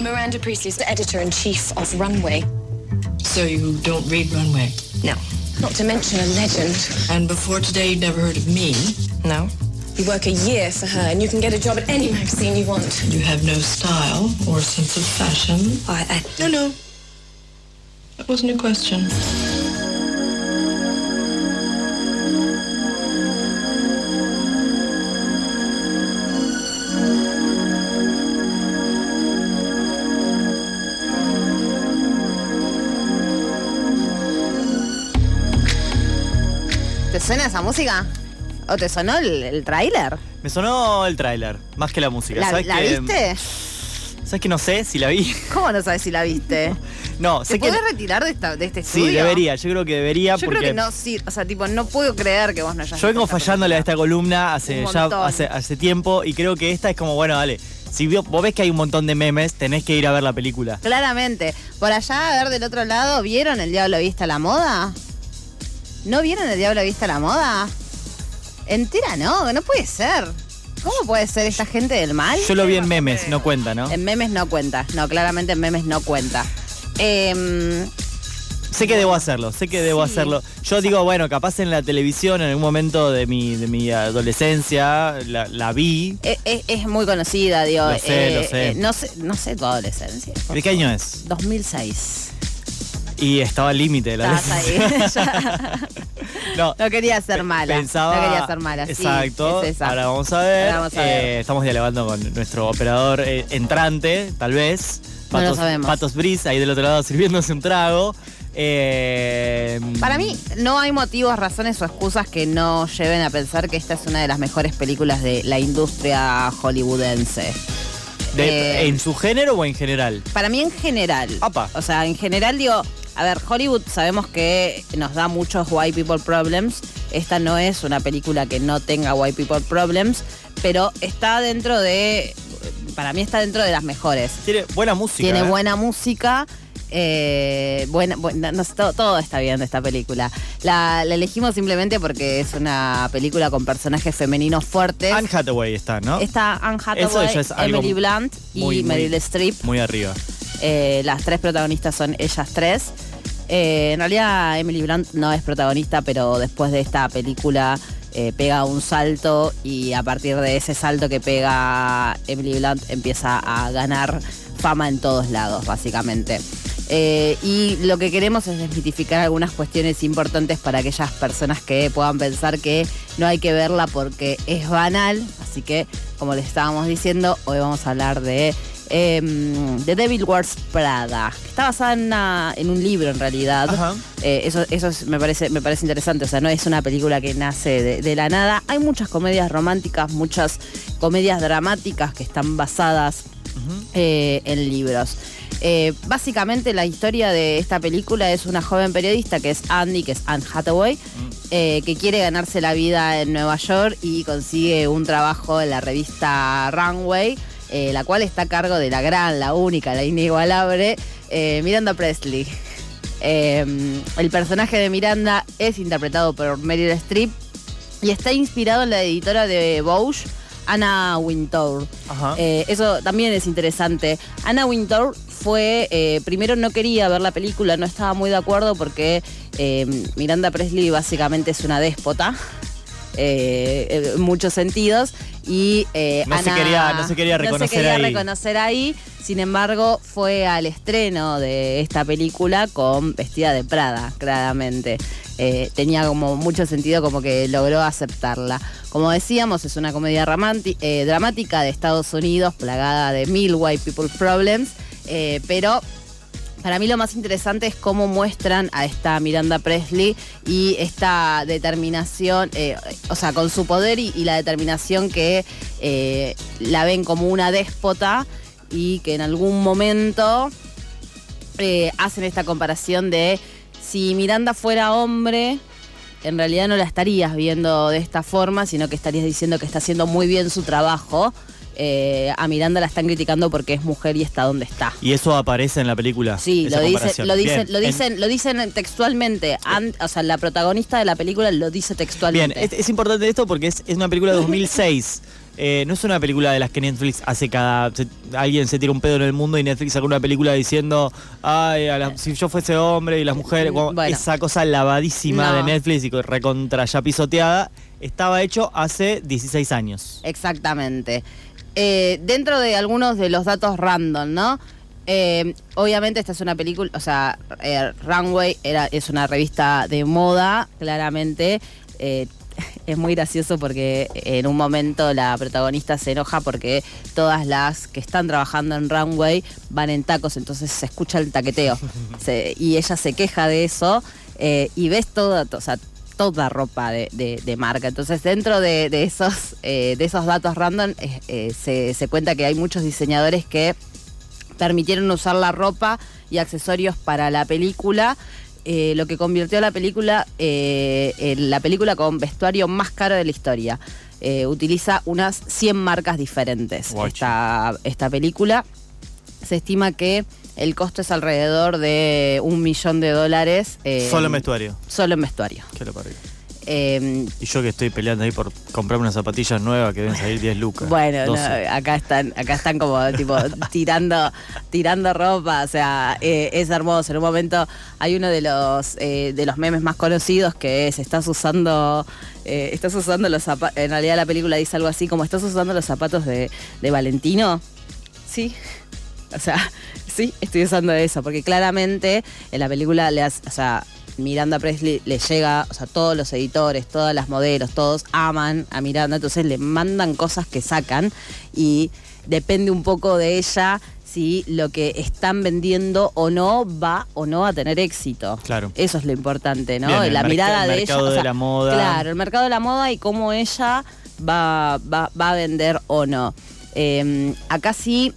Miranda Priestley's the editor in chief of Runway. So you don't read Runway? No, not to mention a legend. And before today, you'd never heard of me? No. You work a year for her and you can get a job at any magazine you want. You have no style or sense of fashion? I, I, No, no. That wasn't a question. Suena esa música? ¿O te sonó el, el tráiler? Me sonó el tráiler, más que la música. ¿La, ¿Sabes la que, viste? ¿Sabes que no sé si la vi? ¿Cómo no sabes si la viste? No, ¿Te sé que. podés retirar de, esta, de este Sí, estudio? debería, yo creo que debería Yo porque. creo que no, sí. O sea, tipo, no puedo creer que vos no hayas Yo vengo fallándole a esta columna hace ya hace, hace tiempo y creo que esta es como, bueno, dale. Si vio- vos ves que hay un montón de memes, tenés que ir a ver la película. Claramente. Por allá, a ver del otro lado, ¿vieron El Diablo Vista a la Moda? ¿No vieron El Diablo Vista a la Moda? Entera no, no puede ser. ¿Cómo puede ser esta gente del mal? Yo lo vi en memes, no cuenta, ¿no? En memes no cuenta. No, claramente en memes no cuenta. Em, Sé que debo hacerlo, sé que debo Sí. hacerlo. Yo digo, bueno, capaz en la televisión en algún momento de mi, de mi adolescencia la, la vi. es, es- es muy conocida, digo. Lo sé, lo eh, sé. eh, no sé. No sé tu adolescencia. ¿De qué año es? 2006. Y estaba al límite de la no, no quería ser mala. Pensaba, no quería ser mala. sí, Exacto. es. Ahora vamos a ver. Vamos a ver. Eh, estamos dialogando con nuestro operador eh, entrante, tal vez. No lo Patos, sabemos. Patos Brice, ahí del otro lado sirviéndose un trago. Eh, Para mí no hay motivos, razones o excusas que no lleven a pensar que esta es una de las mejores películas de la industria hollywoodense. de- eh, ¿En su género o en general? Para mí en general. O sea, en general digo, a ver, Hollywood sabemos que nos da muchos white people problems. Esta no es una película que no tenga white people problems, pero está dentro de, para mí está dentro de las mejores. Tiene buena música. Tiene ¿eh? buena música. eh, buena- no todo, todo está bien de esta película. La, la elegimos simplemente porque es una película con personajes femeninos fuertes. Anne Hathaway está, ¿no? Está Anne Hathaway, Eso ya es algo Emily Blunt y muy, Meryl Streep. Muy arriba. Eh, las tres protagonistas son ellas tres. Eh, en realidad Emily Blunt no es protagonista, pero después de esta película eh, pega un salto y a partir de ese salto que pega Emily Blunt empieza a ganar fama en todos lados, básicamente. Y lo que queremos es desmitificar algunas cuestiones importantes para aquellas personas que puedan pensar que no hay que verla porque es banal. Así que, como les estábamos diciendo, hoy vamos a hablar de em, The Devil Wears Prada, que está basada en, una- en un libro en realidad. Ajá. Eh, eso eso es- me, parece, me parece interesante, o sea, no es una película que nace de, de la nada. Hay muchas comedias románticas, muchas comedias dramáticas que están basadas eh, en libros. Eh, básicamente la historia de esta película es una joven periodista que es Andy, que es Anne Hathaway, eh, que quiere ganarse la vida en Nueva York y consigue un trabajo en la revista Runway, eh, la cual está a cargo de la gran, la única, la inigualable eh, Miranda Presley. Eh, el personaje de Miranda es interpretado por Meryl Streep y está inspirado en la editora de Vogue, Anna Wintour. Eh, eso también es interesante. Anna Wintour fue, eh, primero no quería ver la película, no estaba muy de acuerdo porque eh, Miranda Presley básicamente es una déspota. Eh, en muchos sentidos y eh, No se quería- no se quería no se reconocer quería ahí. reconocer ahí. sin embargo fue al estreno de esta película con vestida de Prada claramente Eh, tenía como mucho sentido como que logró aceptarla como decíamos es una comedia eh, dramática de Estados Unidos plagada de mil white people problems eh, pero para mí lo más interesante es cómo muestran a esta Miranda Presley y esta determinación, eh, o sea, con su poder y, la determinación que eh, la ven como una déspota y que en algún momento eh, hacen esta comparación de si Miranda fuera hombre, en realidad no la estarías viendo de esta forma, sino que estarías diciendo que está haciendo muy bien su trabajo. Eh, a Miranda la están criticando porque es mujer y está donde está. Y eso aparece en la película. Sí, lo dicen, comparación. lo dicen, Bien. lo En- dicen, lo dicen textualmente. An- o sea, la protagonista de la película lo dice Bien, textualmente. es, es importante esto porque es, es una película de 2006. eh, no es una película de las que Netflix hace cada. se- alguien se tira un pedo en el mundo y Netflix saca una película diciendo, ay, a la- si yo fuese hombre y las mujeres. Bueno. Esa cosa lavadísima No. de Netflix y recontra ya pisoteada, estaba hecho hace 16 años. Exactamente. Eh, dentro de algunos de los datos random, ¿no? Eh, obviamente esta es una película, o sea, eh, Runway era, es una revista de moda, claramente. Eh, es muy gracioso porque en un momento la protagonista se enoja porque todas las que están trabajando en Runway van en tacos, entonces se escucha el taqueteo. Se- y ella se queja de eso y ves toda, o sea, toda ropa de, de- de marca. Entonces, dentro de, de esos, eh, de esos datos random, eh, eh, se, se cuenta que hay muchos diseñadores que permitieron usar la ropa y accesorios para la película. eh, lo que convirtió a la película eh, en la película con vestuario más caro de la historia. Eh, utiliza unas 100 marcas diferentes esta, esta película. Se estima que el costo es alrededor de un millón de dólares. eh, Solo en vestuario. Solo en vestuario. ¿Qué lo? Eh, Y yo que estoy peleando ahí por comprarme unas zapatillas nuevas que deben salir 10 lucas. Bueno, no, 12. acá están, acá están como tipo tirando, tirando ropa, o sea, eh, es hermoso. En un momento hay uno de los eh, de los memes más conocidos que es estás usando, estás usando los zapatos. En realidad la película dice algo así como estás usando los zapatos de, de Valentino. Sí. O sea, sí, estoy usando eso, porque claramente en la película le hace, o sea, Miranda Presley le llega, o sea, todos los editores, todas las modelos, todos aman a Miranda, entonces le mandan cosas que sacan y depende un poco de ella si lo que están vendiendo o no va o no a tener éxito. Claro. Eso es lo importante, ¿no? Bien, el la mirada el de mercado ella. o de sea, la moda. Claro, el mercado de la moda y cómo ella va, va, va a vender o no. Eh, acá sí,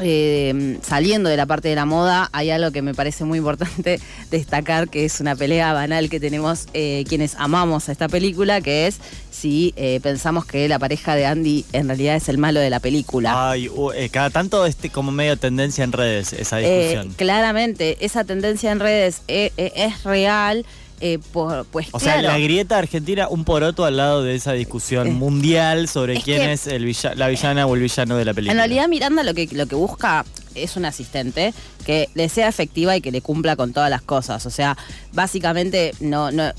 eh, saliendo de la parte de la moda, hay algo que me parece muy importante destacar, que es una pelea banal que tenemos eh, quienes amamos a esta película, que es si eh, pensamos que la pareja de Andy en realidad es el malo de la película. Ay, uh, eh, cada tanto este como medio tendencia en redes esa discusión. claramente, esa tendencia en redes es real, eh, por, pues o sea, la grieta argentina, un poroto al lado de esa discusión Eh, mundial sobre es quién es el villa- la villana o el villano de la película. En realidad Miranda lo que, lo que busca es un asistente que le sea efectiva y que le cumpla con todas las cosas. O sea, básicamente no, no.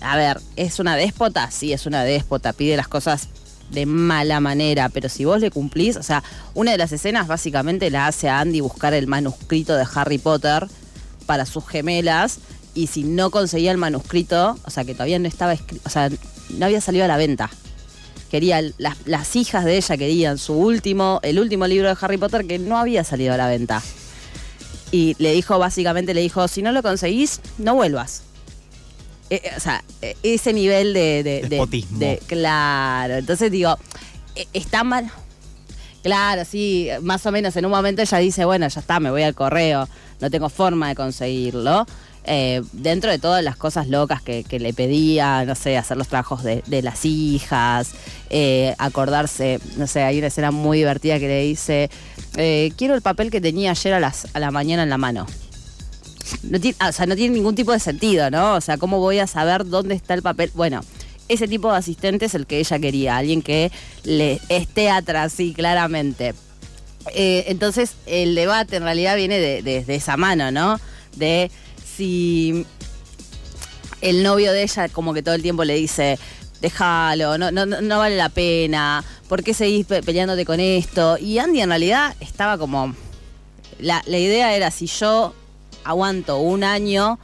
A ver, ¿es una déspota? Sí, es una déspota. Pide las cosas de mala manera, pero si vos le cumplís, o sea, una de las escenas básicamente la hace a Andy buscar el manuscrito de Harry Potter para sus gemelas y si no conseguía el manuscrito, o sea, que todavía no estaba escrito, o sea, no había salido a la venta. Quería las, las hijas de ella querían su último el último libro de Harry Potter que no había salido a la venta. Y le dijo básicamente le dijo si no lo conseguís no vuelvas Eh, eh, o sea eh, ese nivel de, de- de- de- claro entonces digo está mal Claro, sí, más o menos en un momento ella dice, bueno, ya está, me voy al correo, no tengo forma de conseguirlo. Eh, dentro de todas las cosas locas que, le pedía, no sé, hacer los trabajos de, las hijas, eh, acordarse, no sé, hay una escena muy divertida que le dice, eh, quiero el papel que tenía ayer a, las, a la mañana en la mano. No tiene, o sea, no tiene ningún tipo de sentido, ¿no? O sea, ¿cómo voy a saber dónde está el papel? Bueno, ese tipo de asistente es el que ella quería, alguien que le esté atrás, sí, claramente. Entonces, el debate en realidad viene de, de- de esa mano, ¿no? De si el novio de ella como que todo el tiempo le dice, déjalo, no, no, no- vale la pena, ¿por qué seguís pe- peleándote con esto? Y Andy en realidad estaba como... La, la idea era si yo aguanto un año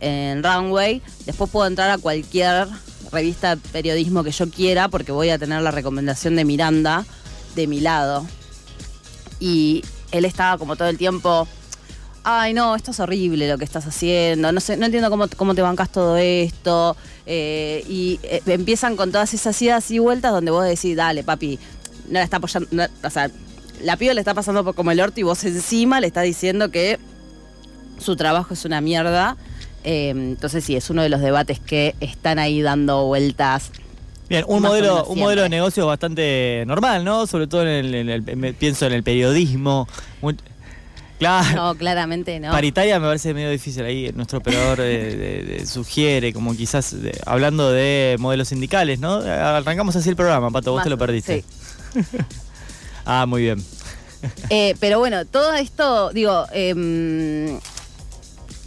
en Runway, después puedo entrar a cualquier revista de periodismo que yo quiera porque voy a tener la recomendación de Miranda de mi lado. Y él estaba como todo el tiempo, ay no, esto es horrible lo que estás haciendo, no sé, no entiendo cómo, cómo te bancas todo esto. Eh, y eh, empiezan con todas esas idas y vueltas donde vos decís, dale papi, no la está apoyando, no- o sea, la piba le está pasando por como el orto y vos encima le estás diciendo que su trabajo es una mierda. Eh, entonces sí, es uno de los debates que están ahí dando vueltas. Bien, un Más modelo, un modelo de negocio bastante normal, ¿no? Sobre todo en el, en el- me- pienso en el periodismo. Muy- Claro. No, claramente no. Paritaria me parece medio difícil ahí. Nuestro operador eh, sugiere, como quizás hablando de modelos sindicales, ¿no? Arrancamos así el programa, Pato, vos Más- te lo perdiste. sí. Ah, muy bien. Eh, pero bueno, todo esto, digo, em,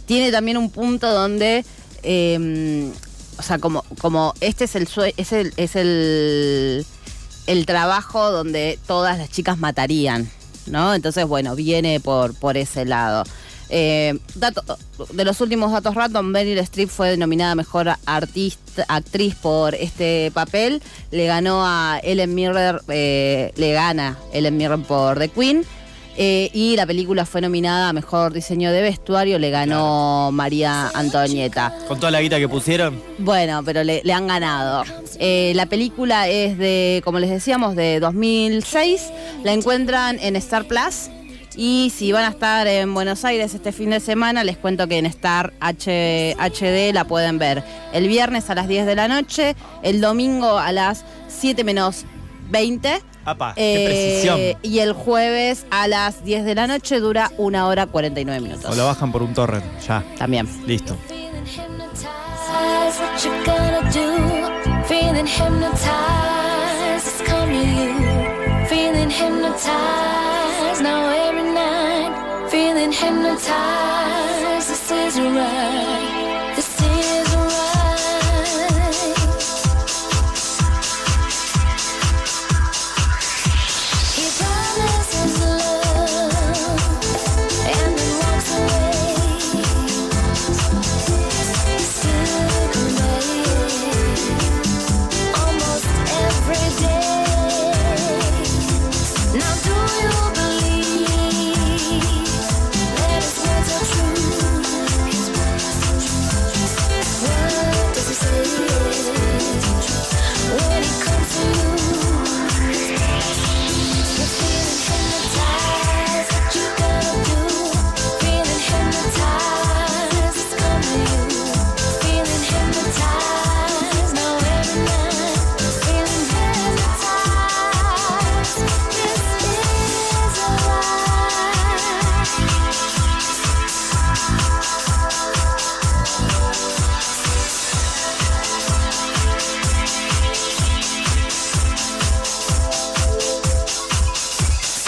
tiene también un punto donde, em, o sea, como, como este es el sue- es el, es el, el trabajo donde todas las chicas matarían, ¿no? Entonces, bueno, viene por, por ese lado. Eh, de los últimos datos random, Meryl Streep fue nominada a mejor artista, actriz por este papel. Le ganó a Ellen Mirren, eh, le gana Ellen Mirren por The Queen. Eh, y la película fue nominada a mejor diseño de vestuario, le ganó María Antonieta. Con toda la guita que pusieron. Bueno, pero le, le han ganado. Eh, la película es de, como les decíamos, de 2006. La encuentran en Star Plus. Y si van a estar en Buenos Aires este fin de semana, les cuento que en Star H- HD la pueden ver el viernes a las 10 de la noche, el domingo a las 7 menos 20. Apa, qué eh, precisión. y el jueves a las 10 de la noche dura una hora 49 minutos. O lo bajan por un torrent, ya. También. Listo. Feeling hypnotized. Feeling this is right.